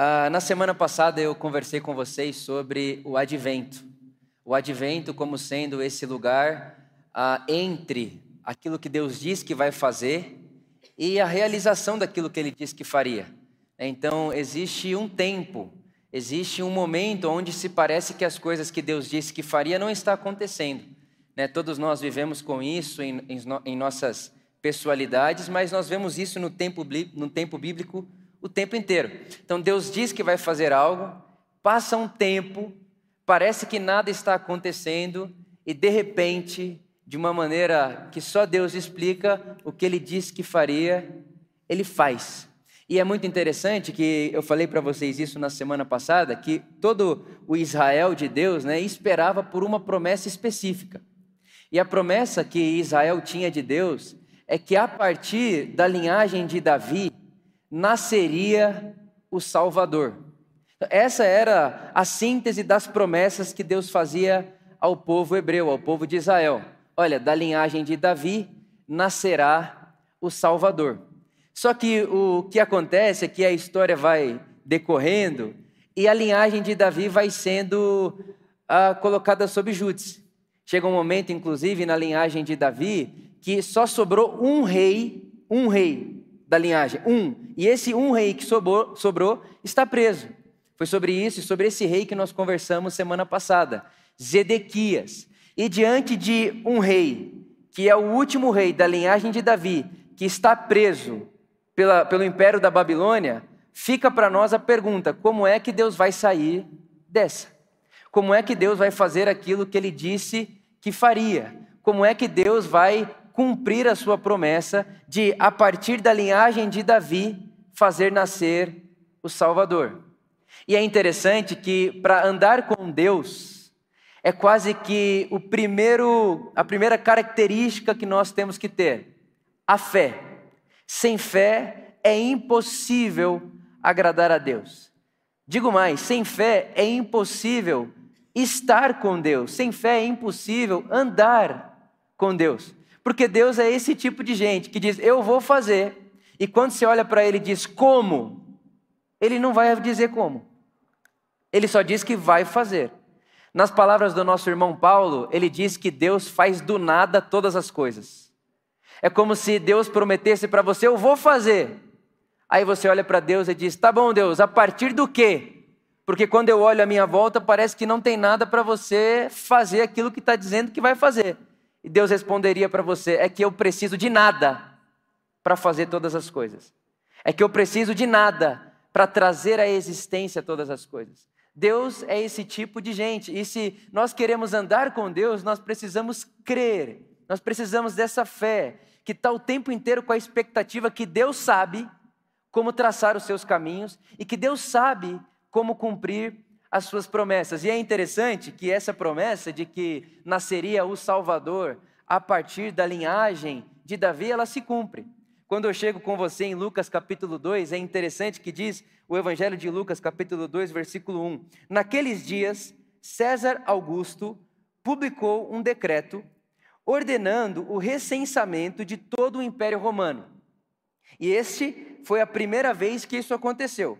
Ah, na semana passada eu conversei com vocês sobre o advento. O advento como sendo esse lugar ah, entre aquilo que Deus diz que vai fazer e a realização daquilo que ele disse que faria. Então, existe um tempo, existe um momento onde se parece que as coisas que Deus disse que faria não está acontecendo. Né? Todos nós vivemos com isso em, em, em nossas pessoalidades, mas nós vemos isso no tempo, no tempo bíblico o tempo inteiro. Então Deus diz que vai fazer algo, passa um tempo, parece que nada está acontecendo e de repente, de uma maneira que só Deus explica, o que ele disse que faria, ele faz. E é muito interessante que eu falei para vocês isso na semana passada, que todo o Israel de Deus né, esperava por uma promessa específica. E a promessa que Israel tinha de Deus é que a partir da linhagem de Davi, nasceria o Salvador. Essa era a síntese das promessas que Deus fazia ao povo hebreu, ao povo de Israel. Olha, da linhagem de Davi nascerá o Salvador. Só que o que acontece é que a história vai decorrendo e a linhagem de Davi vai sendo ah, colocada sob júdice. Chega um momento, inclusive, na linhagem de Davi, que só sobrou um rei, um rei, da linhagem, um. E esse um rei que sobrou, sobrou está preso. Foi sobre isso e sobre esse rei que nós conversamos semana passada, Zedequias. E diante de um rei, que é o último rei da linhagem de Davi, que está preso pela, pelo império da Babilônia, fica para nós a pergunta: como é que Deus vai sair dessa? Como é que Deus vai fazer aquilo que ele disse que faria? Como é que Deus vai cumprir a sua promessa de, a partir da linhagem de Davi, fazer nascer o Salvador. E é interessante que para andar com Deus é quase que o primeiro, a primeira característica que nós temos que ter, a fé. Sem fé é impossível agradar a Deus. Digo mais, sem fé é impossível estar com Deus. Sem fé é impossível andar com Deus. Porque Deus é esse tipo de gente que diz: Eu vou fazer. E quando você olha para ele e diz como, ele não vai dizer como. Ele só diz que vai fazer. Nas palavras do nosso irmão Paulo, ele diz que Deus faz do nada todas as coisas. É como se Deus prometesse para você: Eu vou fazer. Aí você olha para Deus e diz: Tá bom, Deus, a partir do quê? Porque quando eu olho a minha volta, parece que não tem nada para você fazer aquilo que está dizendo que vai fazer. E Deus responderia para você: é que eu preciso de nada para fazer todas as coisas. É que eu preciso de nada para trazer à existência todas as coisas. Deus é esse tipo de gente. E se nós queremos andar com Deus, nós precisamos crer. Nós precisamos dessa fé que está o tempo inteiro com a expectativa que Deus sabe como traçar os seus caminhos e que Deus sabe como cumprir as suas promessas. E é interessante que essa promessa de que nasceria o Salvador a partir da linhagem de Davi, ela se cumpre. Quando eu chego com você em Lucas capítulo 2, é interessante que diz o Evangelho de Lucas capítulo 2, versículo 1. Naqueles dias, César Augusto publicou um decreto ordenando o recensamento de todo o Império Romano. E este foi a primeira vez que isso aconteceu.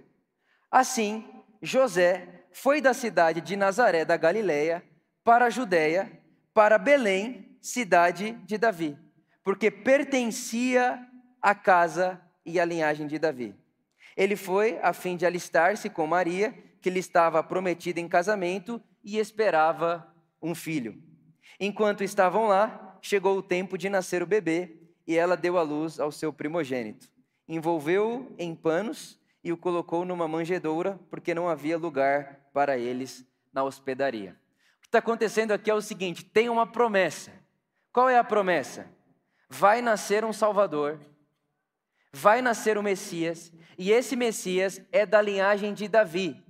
Assim, José foi da cidade de Nazaré da Galileia para a Judéia, para Belém, cidade de Davi, porque pertencia à casa e à linhagem de Davi. Ele foi a fim de alistar-se com Maria, que lhe estava prometida em casamento e esperava um filho. Enquanto estavam lá, chegou o tempo de nascer o bebê e ela deu à luz ao seu primogênito. Envolveu-o em panos e o colocou numa manjedoura, porque não havia lugar para eles na hospedaria. O que está acontecendo aqui é o seguinte: tem uma promessa. Qual é a promessa? Vai nascer um Salvador, vai nascer o Messias, e esse Messias é da linhagem de Davi.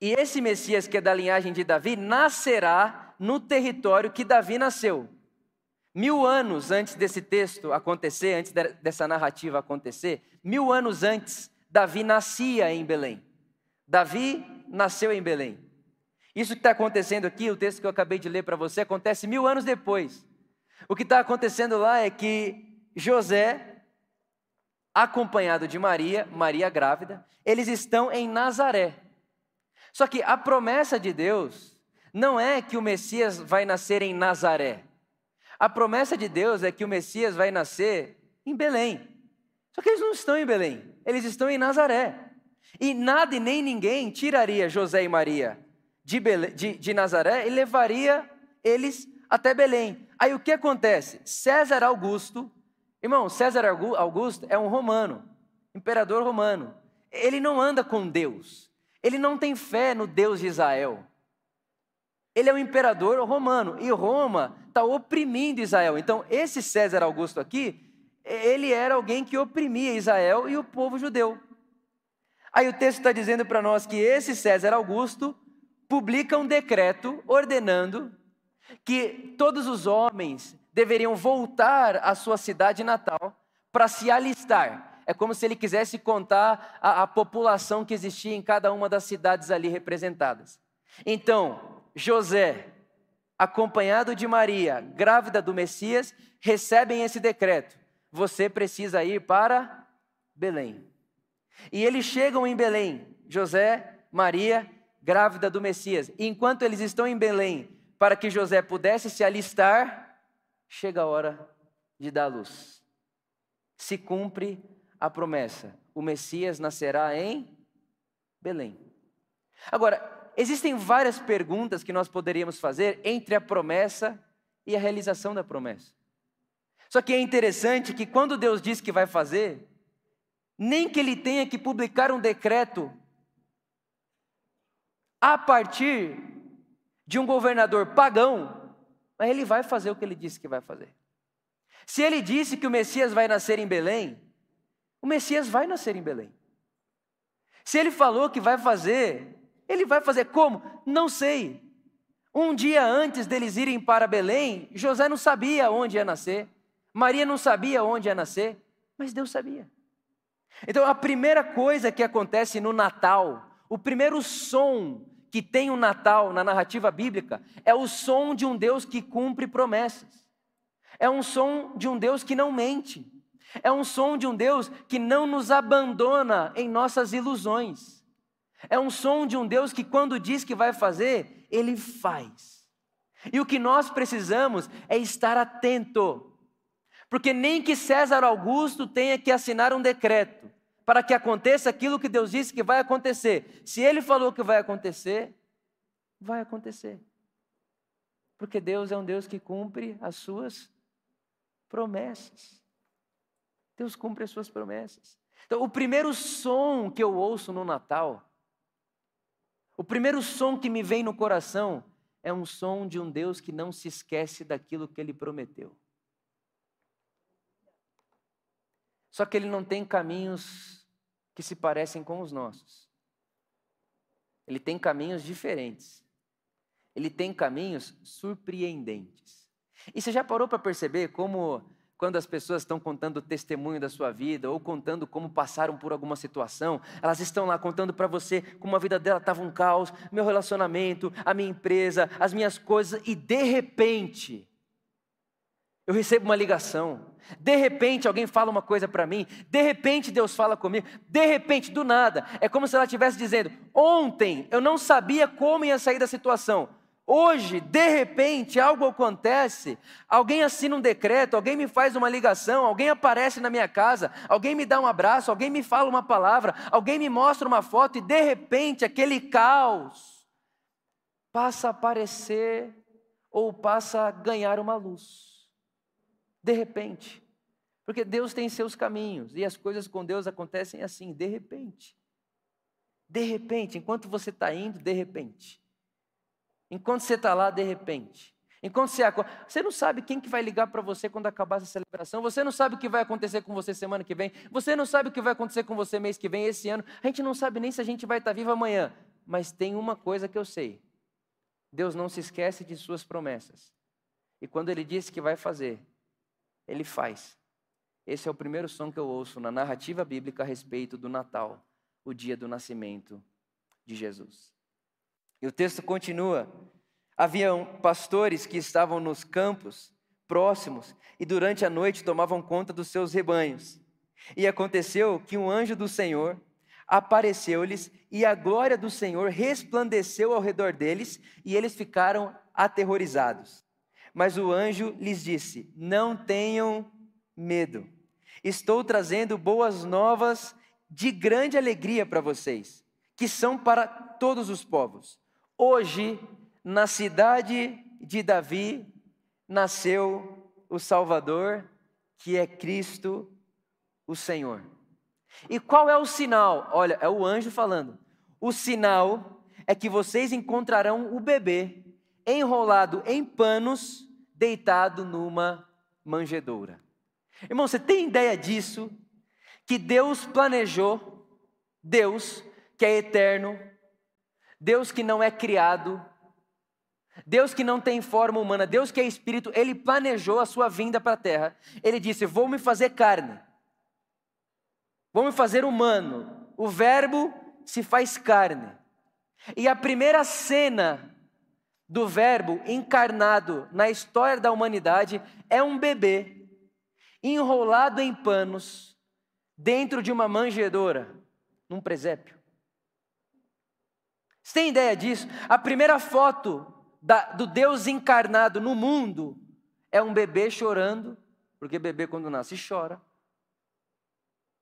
E esse Messias que é da linhagem de Davi nascerá no território que Davi nasceu. Mil anos antes desse texto acontecer, antes dessa narrativa acontecer, mil anos antes, Davi nascia em Belém. Davi nasceu em Belém. Isso que está acontecendo aqui, o texto que eu acabei de ler para você, acontece mil anos depois. O que está acontecendo lá é que José acompanhado de Maria, Maria grávida, eles estão em Nazaré. Só que a promessa de Deus não é que o Messias vai nascer em Nazaré. A promessa de Deus é que o Messias vai nascer em Belém. Só que eles não estão em Belém, eles estão em Nazaré. E nada e nem ninguém tiraria José e Maria de, Belém, de, de Nazaré e levaria eles até Belém. Aí o que acontece? César Augusto, irmão, César Augusto é um romano, imperador romano. Ele não anda com Deus, ele não tem fé no Deus de Israel. Ele é um imperador romano e Roma está oprimindo Israel. Então, esse César Augusto aqui, ele era alguém que oprimia Israel e o povo judeu. Aí o texto está dizendo para nós que esse César Augusto publica um decreto ordenando que todos os homens deveriam voltar à sua cidade natal para se alistar. É como se ele quisesse contar a, a população que existia em cada uma das cidades ali representadas. Então, José, acompanhado de Maria, grávida do Messias, recebem esse decreto. Você precisa ir para Belém. E eles chegam em Belém, José, Maria, grávida do Messias. E enquanto eles estão em Belém, para que José pudesse se alistar, chega a hora de dar luz. Se cumpre a promessa: o Messias nascerá em Belém. Agora, existem várias perguntas que nós poderíamos fazer entre a promessa e a realização da promessa. Só que é interessante que quando Deus diz que vai fazer, nem que ele tenha que publicar um decreto a partir de um governador pagão, mas ele vai fazer o que ele disse que vai fazer. Se ele disse que o Messias vai nascer em Belém, o Messias vai nascer em Belém. Se ele falou que vai fazer, ele vai fazer como? Não sei. Um dia antes deles irem para Belém, José não sabia onde ia nascer, Maria não sabia onde ia nascer, mas Deus sabia. Então, a primeira coisa que acontece no Natal, o primeiro som que tem o Natal na narrativa bíblica, é o som de um Deus que cumpre promessas. É um som de um Deus que não mente. É um som de um Deus que não nos abandona em nossas ilusões. É um som de um Deus que, quando diz que vai fazer, ele faz. E o que nós precisamos é estar atento porque nem que César Augusto tenha que assinar um decreto para que aconteça aquilo que Deus disse que vai acontecer. Se ele falou que vai acontecer, vai acontecer. Porque Deus é um Deus que cumpre as suas promessas. Deus cumpre as suas promessas. Então, o primeiro som que eu ouço no Natal, o primeiro som que me vem no coração, é um som de um Deus que não se esquece daquilo que ele prometeu. Só que ele não tem caminhos que se parecem com os nossos. Ele tem caminhos diferentes. Ele tem caminhos surpreendentes. E você já parou para perceber como, quando as pessoas estão contando o testemunho da sua vida, ou contando como passaram por alguma situação, elas estão lá contando para você como a vida dela estava um caos, meu relacionamento, a minha empresa, as minhas coisas, e de repente, eu recebo uma ligação, de repente alguém fala uma coisa para mim, de repente Deus fala comigo, de repente, do nada, é como se ela estivesse dizendo: ontem eu não sabia como ia sair da situação, hoje, de repente, algo acontece, alguém assina um decreto, alguém me faz uma ligação, alguém aparece na minha casa, alguém me dá um abraço, alguém me fala uma palavra, alguém me mostra uma foto e de repente aquele caos passa a aparecer ou passa a ganhar uma luz de repente. Porque Deus tem seus caminhos e as coisas com Deus acontecem assim, de repente. De repente, enquanto você está indo, de repente. Enquanto você está lá, de repente. Enquanto você acorda, você não sabe quem que vai ligar para você quando acabar essa celebração, você não sabe o que vai acontecer com você semana que vem, você não sabe o que vai acontecer com você mês que vem, esse ano, a gente não sabe nem se a gente vai estar tá vivo amanhã, mas tem uma coisa que eu sei: Deus não se esquece de suas promessas, e quando Ele disse que vai fazer, ele faz. Esse é o primeiro som que eu ouço na narrativa bíblica a respeito do Natal, o dia do nascimento de Jesus. E o texto continua: haviam pastores que estavam nos campos próximos e durante a noite tomavam conta dos seus rebanhos. E aconteceu que um anjo do Senhor apareceu-lhes e a glória do Senhor resplandeceu ao redor deles e eles ficaram aterrorizados. Mas o anjo lhes disse: Não tenham medo. Estou trazendo boas novas de grande alegria para vocês, que são para todos os povos. Hoje, na cidade de Davi, nasceu o Salvador, que é Cristo, o Senhor. E qual é o sinal? Olha, é o anjo falando. O sinal é que vocês encontrarão o bebê enrolado em panos, deitado numa manjedoura. Irmão, você tem ideia disso? Que Deus planejou, Deus que é eterno, Deus que não é criado, Deus que não tem forma humana, Deus que é espírito, ele planejou a sua vinda para a terra. Ele disse: Vou me fazer carne, vou me fazer humano. O Verbo se faz carne. E a primeira cena do Verbo encarnado na história da humanidade é um bebê enrolado em panos dentro de uma manjedoura, num presépio. Você tem ideia disso? A primeira foto da, do Deus encarnado no mundo é um bebê chorando, porque bebê quando nasce chora,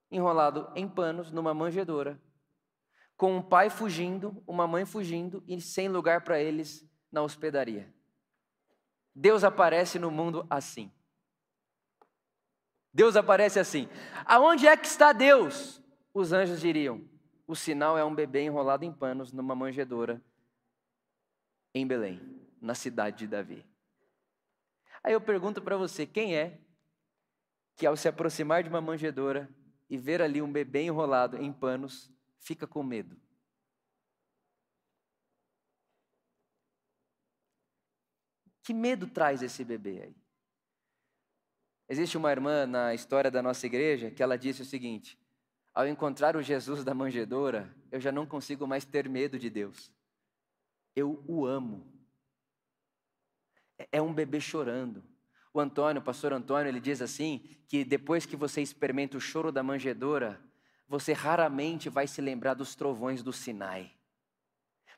enrolado em panos numa manjedoura, com um pai fugindo, uma mãe fugindo e sem lugar para eles na hospedaria. Deus aparece no mundo assim. Deus aparece assim. Aonde é que está Deus? Os anjos diriam: o sinal é um bebê enrolado em panos numa manjedoura em Belém, na cidade de Davi. Aí eu pergunto para você: quem é que ao se aproximar de uma manjedoura e ver ali um bebê enrolado em panos, fica com medo? Que medo traz esse bebê aí? Existe uma irmã na história da nossa igreja que ela disse o seguinte: ao encontrar o Jesus da manjedoura, eu já não consigo mais ter medo de Deus eu o amo. É, é um bebê chorando. O Antônio, o pastor Antônio, ele diz assim: que depois que você experimenta o choro da manjedoura, você raramente vai se lembrar dos trovões do Sinai.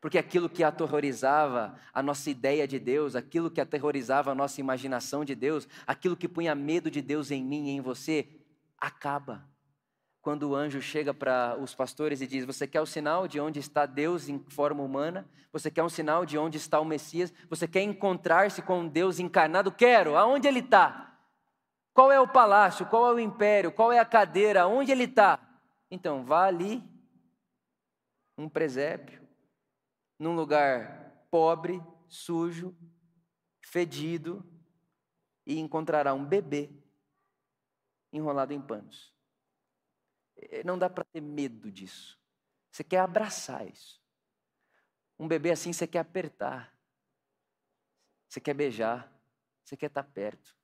Porque aquilo que aterrorizava a nossa ideia de Deus, aquilo que aterrorizava a nossa imaginação de Deus, aquilo que punha medo de Deus em mim e em você, acaba quando o anjo chega para os pastores e diz: Você quer o sinal de onde está Deus em forma humana? Você quer um sinal de onde está o Messias? Você quer encontrar-se com Deus encarnado? Quero. Aonde ele está? Qual é o palácio? Qual é o império? Qual é a cadeira? Onde ele está? Então, vá ali, um presépio, num lugar pobre, sujo, fedido, e encontrará um bebê enrolado em panos. Não dá para ter medo disso. Você quer abraçar isso. Um bebê assim você quer apertar. Você quer beijar. Você quer estar tá perto.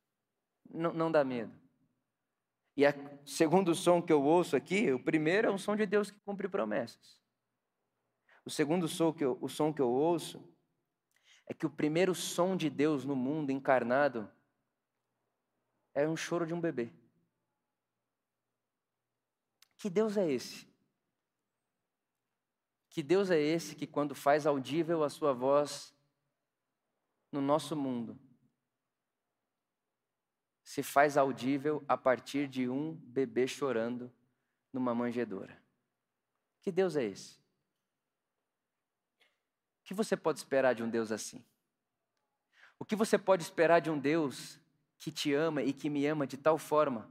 Não, não dá medo. E o segundo som que eu ouço aqui, o primeiro é um som de Deus que cumpre promessas. O segundo som que eu, o som que eu ouço é que o primeiro som de Deus no mundo encarnado é um choro de um bebê. Que Deus é esse? Que Deus é esse que, quando faz audível a sua voz no nosso mundo, se faz audível a partir de um bebê chorando numa manjedoura? Que Deus é esse? O que você pode esperar de um Deus assim? O que você pode esperar de um Deus que te ama e que me ama de tal forma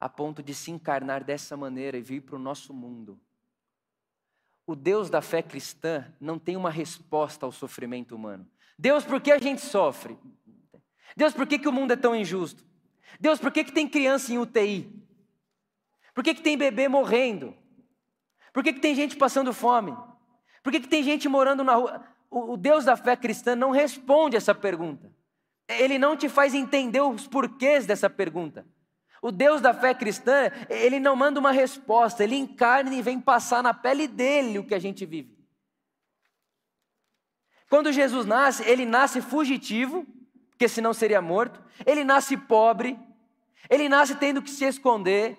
a ponto de se encarnar dessa maneira e vir para o nosso mundo. O Deus da fé cristã não tem uma resposta ao sofrimento humano. Deus, por que a gente sofre? Deus, por que, que o mundo é tão injusto? Deus, por que, que tem criança em UTI? Por que, que tem bebê morrendo? Por que, que tem gente passando fome? Por que, que tem gente morando na rua? O Deus da fé cristã não responde essa pergunta. Ele não te faz entender os porquês dessa pergunta. O Deus da fé cristã, ele não manda uma resposta, ele encarna e vem passar na pele dele o que a gente vive. Quando Jesus nasce, ele nasce fugitivo, porque senão seria morto. Ele nasce pobre, ele nasce tendo que se esconder,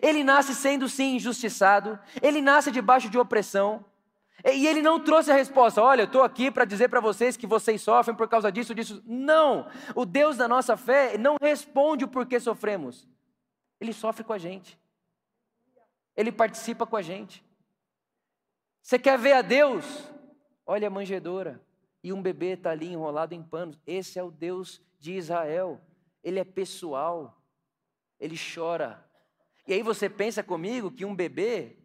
Ele nasce sendo sim injustiçado, ele nasce debaixo de opressão, e ele não trouxe a resposta, olha, eu estou aqui para dizer para vocês que vocês sofrem por causa disso, disso. Não! O Deus da nossa fé não responde o porquê sofremos. Ele sofre com a gente. Ele participa com a gente. Você quer ver a Deus? Olha a manjedoura. E um bebê está ali enrolado em panos. Esse é o Deus de Israel. Ele é pessoal. Ele chora. E aí você pensa comigo que um bebê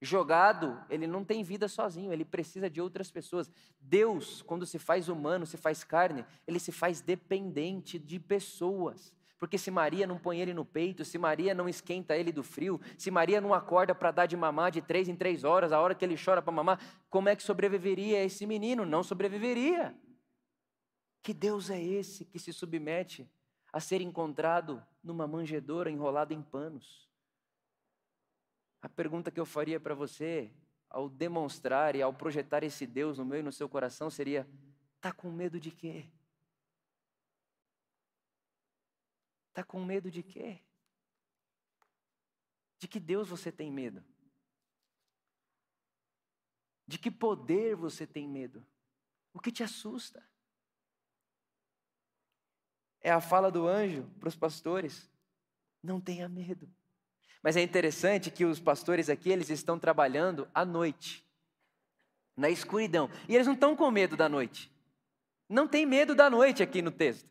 jogado, ele não tem vida sozinho, ele precisa de outras pessoas. Deus, quando se faz humano, se faz carne, ele se faz dependente de pessoas. Porque se Maria não põe ele no peito, se Maria não esquenta ele do frio, se Maria não acorda para dar de mamar de três em três horas, a hora que ele chora para mamar, como é que sobreviveria esse menino? Não sobreviveria. Que Deus é esse que se submete a ser encontrado numa manjedoura enrolado em panos? A pergunta que eu faria para você, ao demonstrar e ao projetar esse Deus no meu e no seu coração, seria: está com medo de quê? Está com medo de quê? De que Deus você tem medo? De que poder você tem medo? O que te assusta? É a fala do anjo para os pastores: não tenha medo. Mas é interessante que os pastores aqui, eles estão trabalhando à noite, na escuridão. E eles não estão com medo da noite. Não tem medo da noite aqui no texto.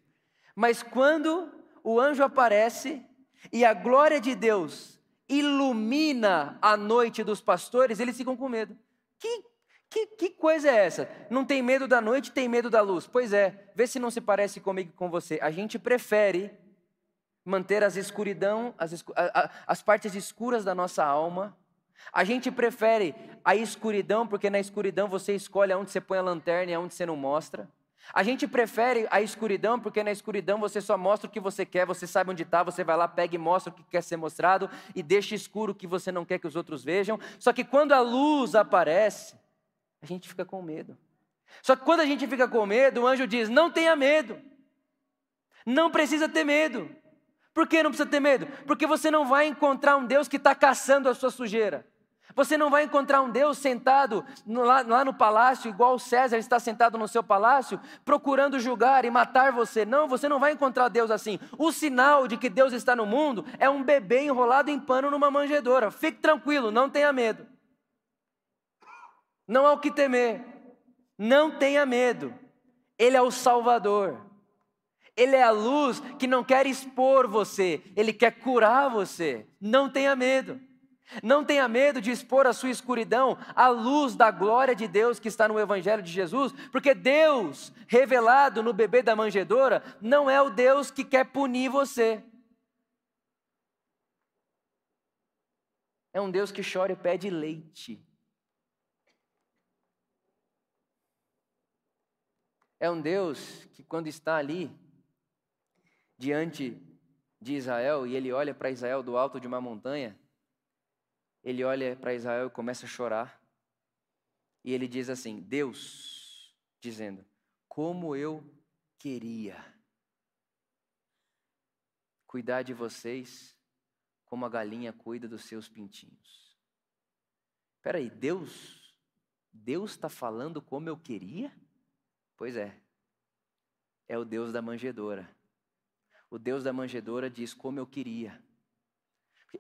Mas quando o anjo aparece e a glória de Deus ilumina a noite dos pastores, eles ficam com medo. Que, que, que coisa é essa? Não tem medo da noite, tem medo da luz. Pois é, vê se não se parece comigo e com você. A gente prefere manter as escuridão, as, as partes escuras da nossa alma. A gente prefere a escuridão, porque na escuridão você escolhe aonde você põe a lanterna e aonde você não mostra. A gente prefere a escuridão, porque na escuridão você só mostra o que você quer, você sabe onde está, você vai lá, pega e mostra o que quer ser mostrado e deixa escuro o que você não quer que os outros vejam. Só que quando a luz aparece, a gente fica com medo. Só que quando a gente fica com medo, o anjo diz: não tenha medo, não precisa ter medo. Por que não precisa ter medo? Porque você não vai encontrar um Deus que está caçando a sua sujeira. Você não vai encontrar um Deus sentado no, lá, lá, no palácio, igual César está sentado no seu palácio, procurando julgar e matar você. Não, você não vai encontrar Deus assim. O sinal de que Deus está no mundo é um bebê enrolado em pano numa manjedoura. Fique tranquilo, não tenha medo. Não há o que temer. Não tenha medo. Ele é o Salvador. Ele é a luz que não quer expor você, ele quer curar você. Não tenha medo. Não tenha medo de expor a sua escuridão à luz da glória de Deus que está no Evangelho de Jesus, porque Deus, revelado no bebê da manjedoura, não é o Deus que quer punir você. É um Deus que chora e pede leite. É um Deus que, quando está ali, diante de Israel e ele olha para Israel do alto de uma montanha, ele olha para Israel e começa a chorar. E ele diz assim: Deus, dizendo, como eu queria cuidar de vocês como a galinha cuida dos seus pintinhos. Espera aí, Deus, Deus está falando como eu queria? Pois é, é o Deus da manjedoura o Deus da manjedoura diz como eu queria.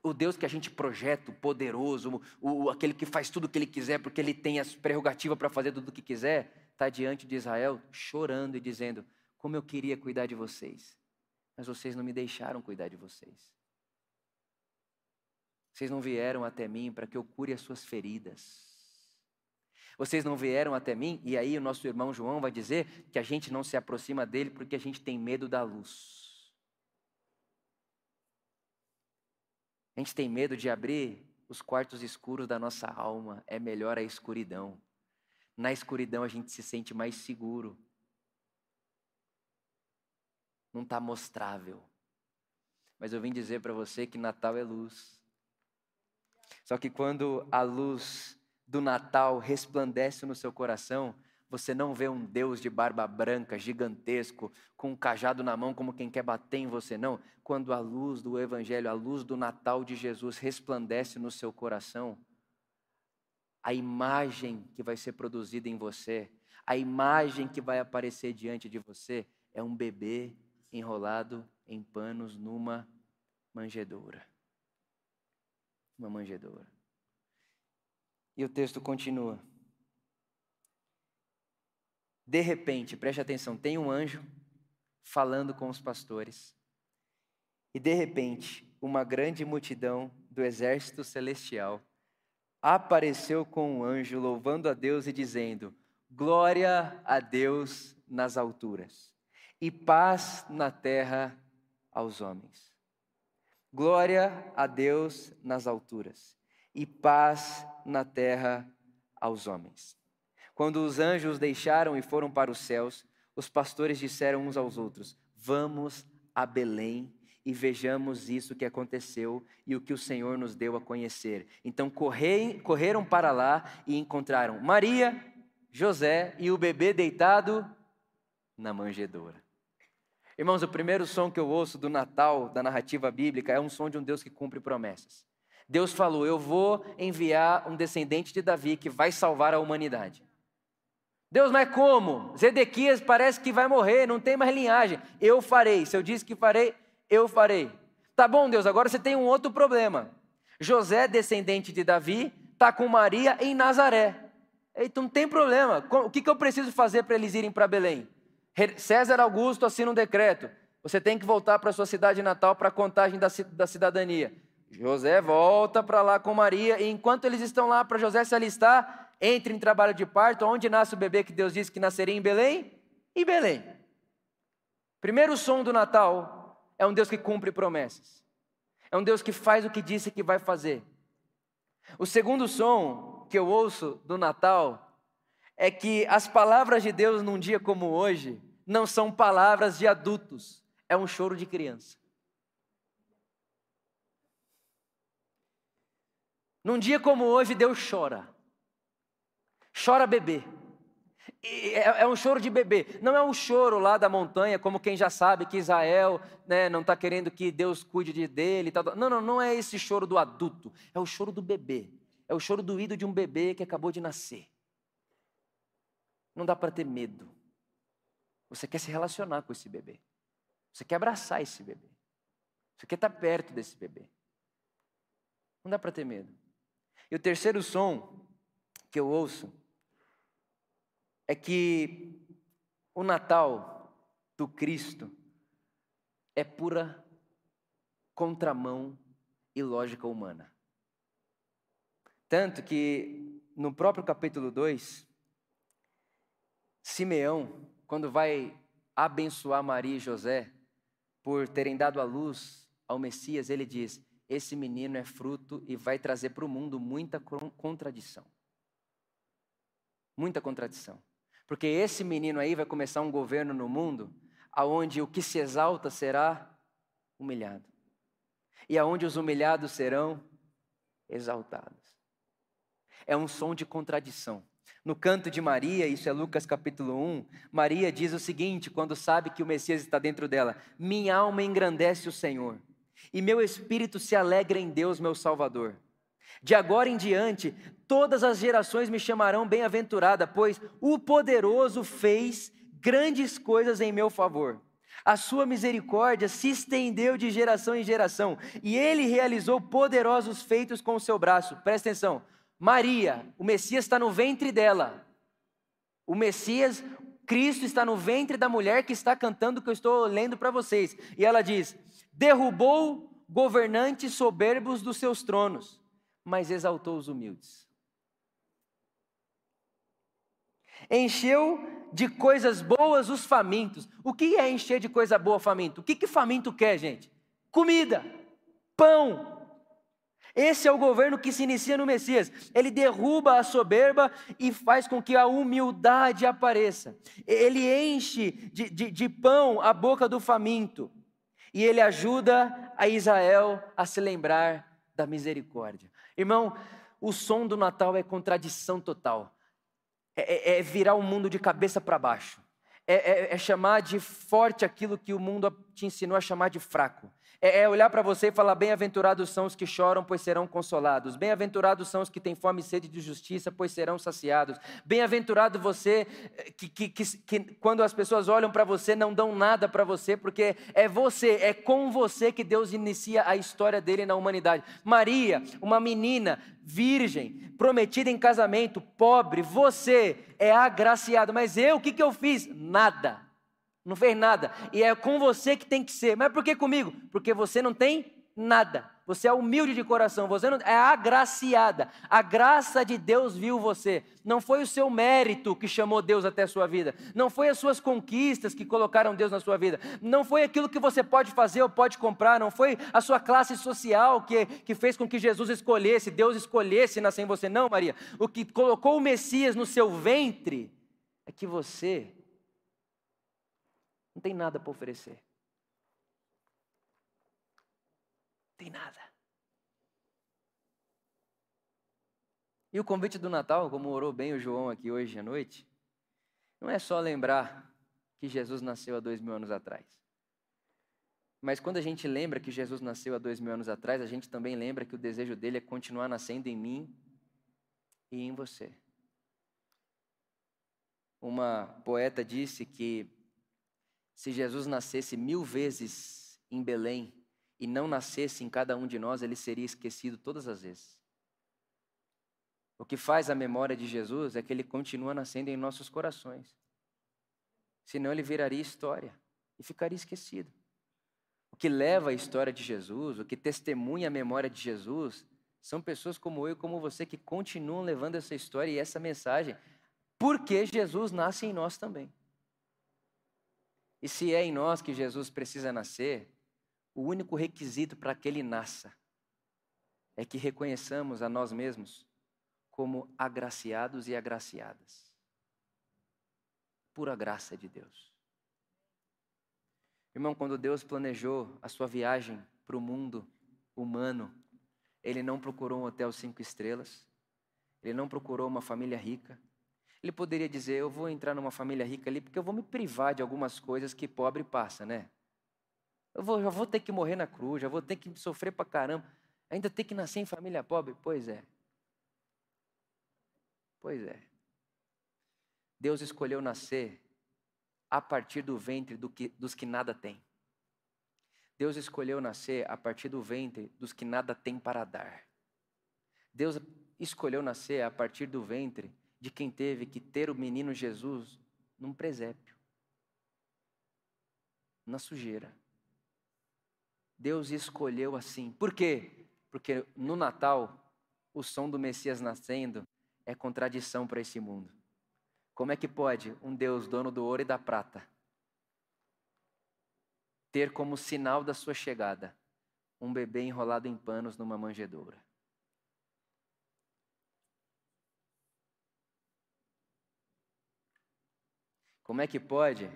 O Deus que a gente projeta, o poderoso, o, o, aquele que faz tudo o que ele quiser, porque ele tem as prerrogativas para fazer tudo o que quiser, está diante de Israel chorando e dizendo: Como eu queria cuidar de vocês, mas vocês não me deixaram cuidar de vocês. Vocês não vieram até mim para que eu cure as suas feridas. Vocês não vieram até mim, e aí o nosso irmão João vai dizer que a gente não se aproxima dele porque a gente tem medo da luz. A gente tem medo de abrir os quartos escuros da nossa alma, é melhor a escuridão. Na escuridão a gente se sente mais seguro. Não está mostrável. Mas eu vim dizer para você que Natal é luz. Só que quando a luz do Natal resplandece no seu coração, Você não vê um Deus de barba branca, gigantesco, com um cajado na mão, como quem quer bater em você, não. Quando a luz do Evangelho, a luz do Natal de Jesus resplandece no seu coração, a imagem que vai ser produzida em você, a imagem que vai aparecer diante de você, é um bebê enrolado em panos numa manjedoura. Uma manjedoura. E o texto continua. De repente, preste atenção, tem um anjo falando com os pastores. E de repente, uma grande multidão do exército celestial apareceu com um anjo, louvando a Deus e dizendo: Glória a Deus nas alturas e paz na terra aos homens. Glória a Deus nas alturas e paz na terra aos homens. Quando os anjos deixaram e foram para os céus, os pastores disseram uns aos outros: Vamos a Belém e vejamos isso que aconteceu e o que o Senhor nos deu a conhecer. Então correram para lá e encontraram Maria, José e o bebê deitado na manjedoura. Irmãos, o primeiro som que eu ouço do Natal, da narrativa bíblica, é um som de um Deus que cumpre promessas. Deus falou: Eu vou enviar um descendente de Davi que vai salvar a humanidade. Deus, mas como? Zedequias parece que vai morrer, não tem mais linhagem. Eu farei. Se eu disse que farei, eu farei. Tá bom, Deus, agora você tem um outro problema. José, descendente de Davi, está com Maria em Nazaré. Então não tem problema. O que eu preciso fazer para eles irem para Belém? César Augusto assina um decreto. Você tem que voltar para sua cidade natal para a contagem da cidadania. José volta para lá com Maria, e enquanto eles estão lá para José se alistar, entre em trabalho de parto, onde nasce o bebê que Deus disse que nasceria em Belém? Em Belém. Primeiro som do Natal é um Deus que cumpre promessas. É um Deus que faz o que disse que vai fazer. O segundo som que eu ouço do Natal é que as palavras de Deus num dia como hoje não são palavras de adultos, é um choro de criança. Num dia como hoje, Deus chora chora bebê. É, é, um choro de bebê. Não é um choro lá da montanha, como quem já sabe que Israel né, não está querendo que Deus cuide de dele. Tal. Não, não, não é esse choro do adulto. É o choro do bebê. É o choro doído de um bebê que acabou de nascer. Não dá para ter medo. Você quer se relacionar com esse bebê. Você quer abraçar esse bebê. Você quer estar perto desse bebê. Não dá para ter medo. E o terceiro som que eu ouço é que o Natal do Cristo é pura contramão e lógica humana. Tanto que no próprio capítulo 2, Simeão, quando vai abençoar Maria e José por terem dado a luz ao Messias, ele diz: Esse menino é fruto e vai trazer para o mundo muita contradição. Muita contradição. Porque esse menino aí vai começar um governo no mundo aonde o que se exalta será humilhado. E aonde os humilhados serão exaltados. É um som de contradição. No canto de Maria, isso é Lucas capítulo 1, Maria diz o seguinte, quando sabe que o Messias está dentro dela: Minha alma engrandece o Senhor, e meu espírito se alegra em Deus, meu Salvador de agora em diante, todas as gerações me chamarão bem-aventurada, pois o poderoso fez grandes coisas em meu favor. A sua misericórdia se estendeu de geração em geração, e ele realizou poderosos feitos com o seu braço. Presta atenção. Maria, o Messias está no ventre dela. O Messias, Cristo está no ventre da mulher que está cantando que eu estou lendo para vocês. E ela diz: derrubou governantes soberbos dos seus tronos mas exaltou os humildes. Encheu de coisas boas os famintos. O que é encher de coisa boa faminto? O que, que faminto quer, gente? Comida, pão. Esse é o governo que se inicia no Messias. Ele derruba a soberba e faz com que a humildade apareça. Ele enche de, de, de pão a boca do faminto. E ele ajuda a Israel a se lembrar da misericórdia. Irmão, o som do Natal é contradição total. é, é, é virar o mundo de cabeça para baixo. É, é, é, chamar de forte aquilo que o mundo te ensinou a chamar de fraco. É, é olhar para você e falar: bem-aventurados são os que choram, pois serão consolados. Bem-aventurados são os que têm fome e sede de justiça, pois serão saciados. Bem-aventurado você eh, que, que, que, que, quando as pessoas olham para você, não dão nada para você, porque é você, é com você que Deus inicia a história dele na humanidade. Maria, uma menina virgem, prometida em casamento, pobre, você é agraciado. Mas eu, o que, que eu fiz? Nada não fez nada. E é com você que tem que ser. Mas por que comigo? Porque você não tem nada. Você é humilde de coração, você não, é agraciada. A graça de Deus viu você. Não foi o seu mérito que chamou Deus até a sua vida. Não foi as suas conquistas que colocaram Deus na sua vida. Não foi aquilo que você pode fazer ou pode comprar. Não foi a sua classe social que, que fez com que Jesus escolhesse, Deus escolhesse nascer em você. Não, Maria. O que colocou o Messias no seu ventre é que você não tem nada para oferecer. Tem nada. E o convite do Natal, como orou bem o João aqui hoje à noite, não é só lembrar que Jesus nasceu há dois mil anos atrás. Mas quando a gente lembra que Jesus nasceu há dois mil anos atrás, a gente também lembra que o desejo dele é continuar nascendo em mim e em você. Uma poeta disse que se Jesus nascesse mil vezes em Belém e não nascesse em cada um de nós, ele seria esquecido todas as vezes. O que faz a memória de Jesus é que ele continua nascendo em nossos corações. Senão ele viraria história e ficaria esquecido. O que leva a história de Jesus, o que testemunha a memória de Jesus, são pessoas como eu e como você que continuam levando essa história e essa mensagem, porque Jesus nasce em nós também. E se é em nós que Jesus precisa nascer, o único requisito para que ele nasça é que reconheçamos a nós mesmos como agraciados e agraciadas. Pura graça de Deus. Irmão, quando Deus planejou a sua viagem para o mundo humano, Ele não procurou um hotel cinco estrelas, Ele não procurou uma família rica, ele poderia dizer: Eu vou entrar numa família rica ali porque eu vou me privar de algumas coisas que pobre passa, né? Eu vou, já vou ter que morrer na cruz, já vou ter que sofrer pra caramba. Ainda ter que nascer em família pobre? Pois é. Pois é. Deus escolheu nascer a partir do ventre do que, dos que nada têm. Deus escolheu nascer a partir do ventre dos que nada têm para dar. Deus escolheu nascer a partir do ventre de quem teve que ter o menino Jesus num presépio, na sujeira. Deus escolheu assim. Por quê? Porque no Natal, o som do Messias nascendo é contradição para esse mundo. Como é que pode um Deus dono do ouro e da prata ter como sinal da sua chegada um bebê enrolado em panos numa manjedoura? Como é que pode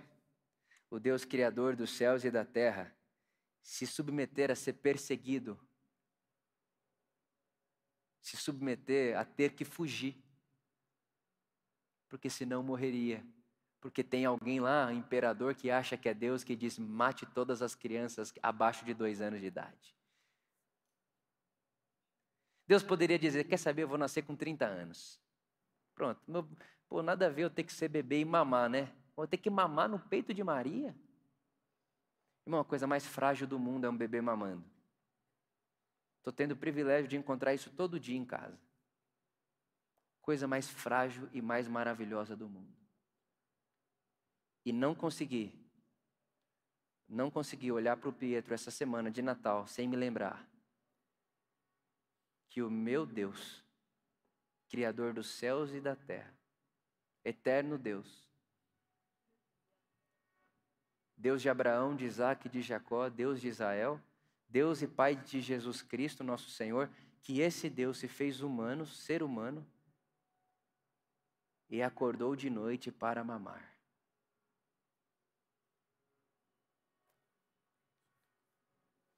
o Deus Criador dos céus e da terra se submeter a ser perseguido, se submeter a ter que fugir? Porque senão morreria. Porque tem alguém lá, imperador, que acha que é Deus, que diz: mate todas as crianças abaixo de dois anos de idade. Deus poderia dizer: quer saber, eu vou nascer com 30 anos. Pronto, meu, pô, nada a ver eu ter que ser bebê e mamar, né? Vou ter que mamar no peito de Maria? Irmão, a coisa mais frágil do mundo é um bebê mamando. Estou tendo o privilégio de encontrar isso todo dia em casa. Coisa mais frágil e mais maravilhosa do mundo. E não consegui, não consegui olhar para o Pietro essa semana de Natal sem me lembrar que o meu Deus, Criador dos céus e da terra, eterno Deus, Deus de Abraão, de Isaac de Jacó, Deus de Israel, Deus e Pai de Jesus Cristo, nosso Senhor, que esse Deus se fez humano, ser humano, e acordou de noite para mamar.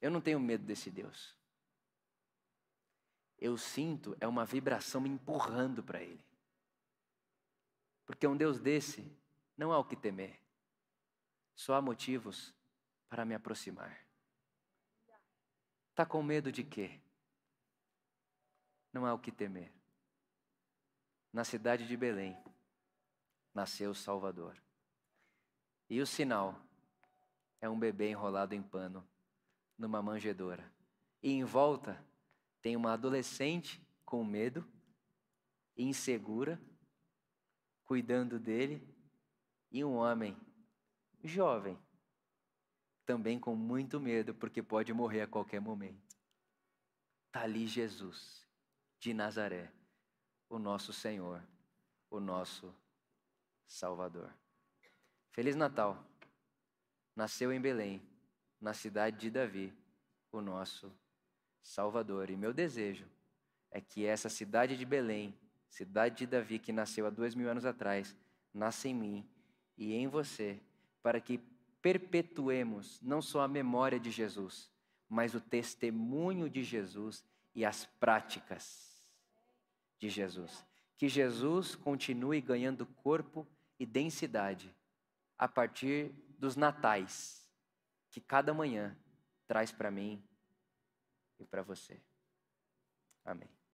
Eu não tenho medo desse Deus. Eu sinto é uma vibração me empurrando para Ele. Porque um Deus desse não há o que temer. Só há motivos para me aproximar. Está com medo de quê? Não há o que temer. Na cidade de Belém nasceu o Salvador. E o sinal é um bebê enrolado em pano numa manjedoura. E em volta tem uma adolescente com medo, insegura, cuidando dele, e um homem jovem, também com muito medo, porque pode morrer a qualquer momento. Está ali Jesus, de Nazaré, o nosso Senhor, o nosso Salvador. Feliz Natal! Nasceu em Belém, na cidade de Davi, o nosso Salvador. E meu desejo é que essa cidade de Belém, cidade de Davi, que nasceu há dois mil anos atrás, nasça em mim e em você, para que perpetuemos não só a memória de Jesus, mas o testemunho de Jesus e as práticas de Jesus. Que Jesus continue ganhando corpo e densidade a partir dos natais que cada manhã traz para mim e para você. Amém.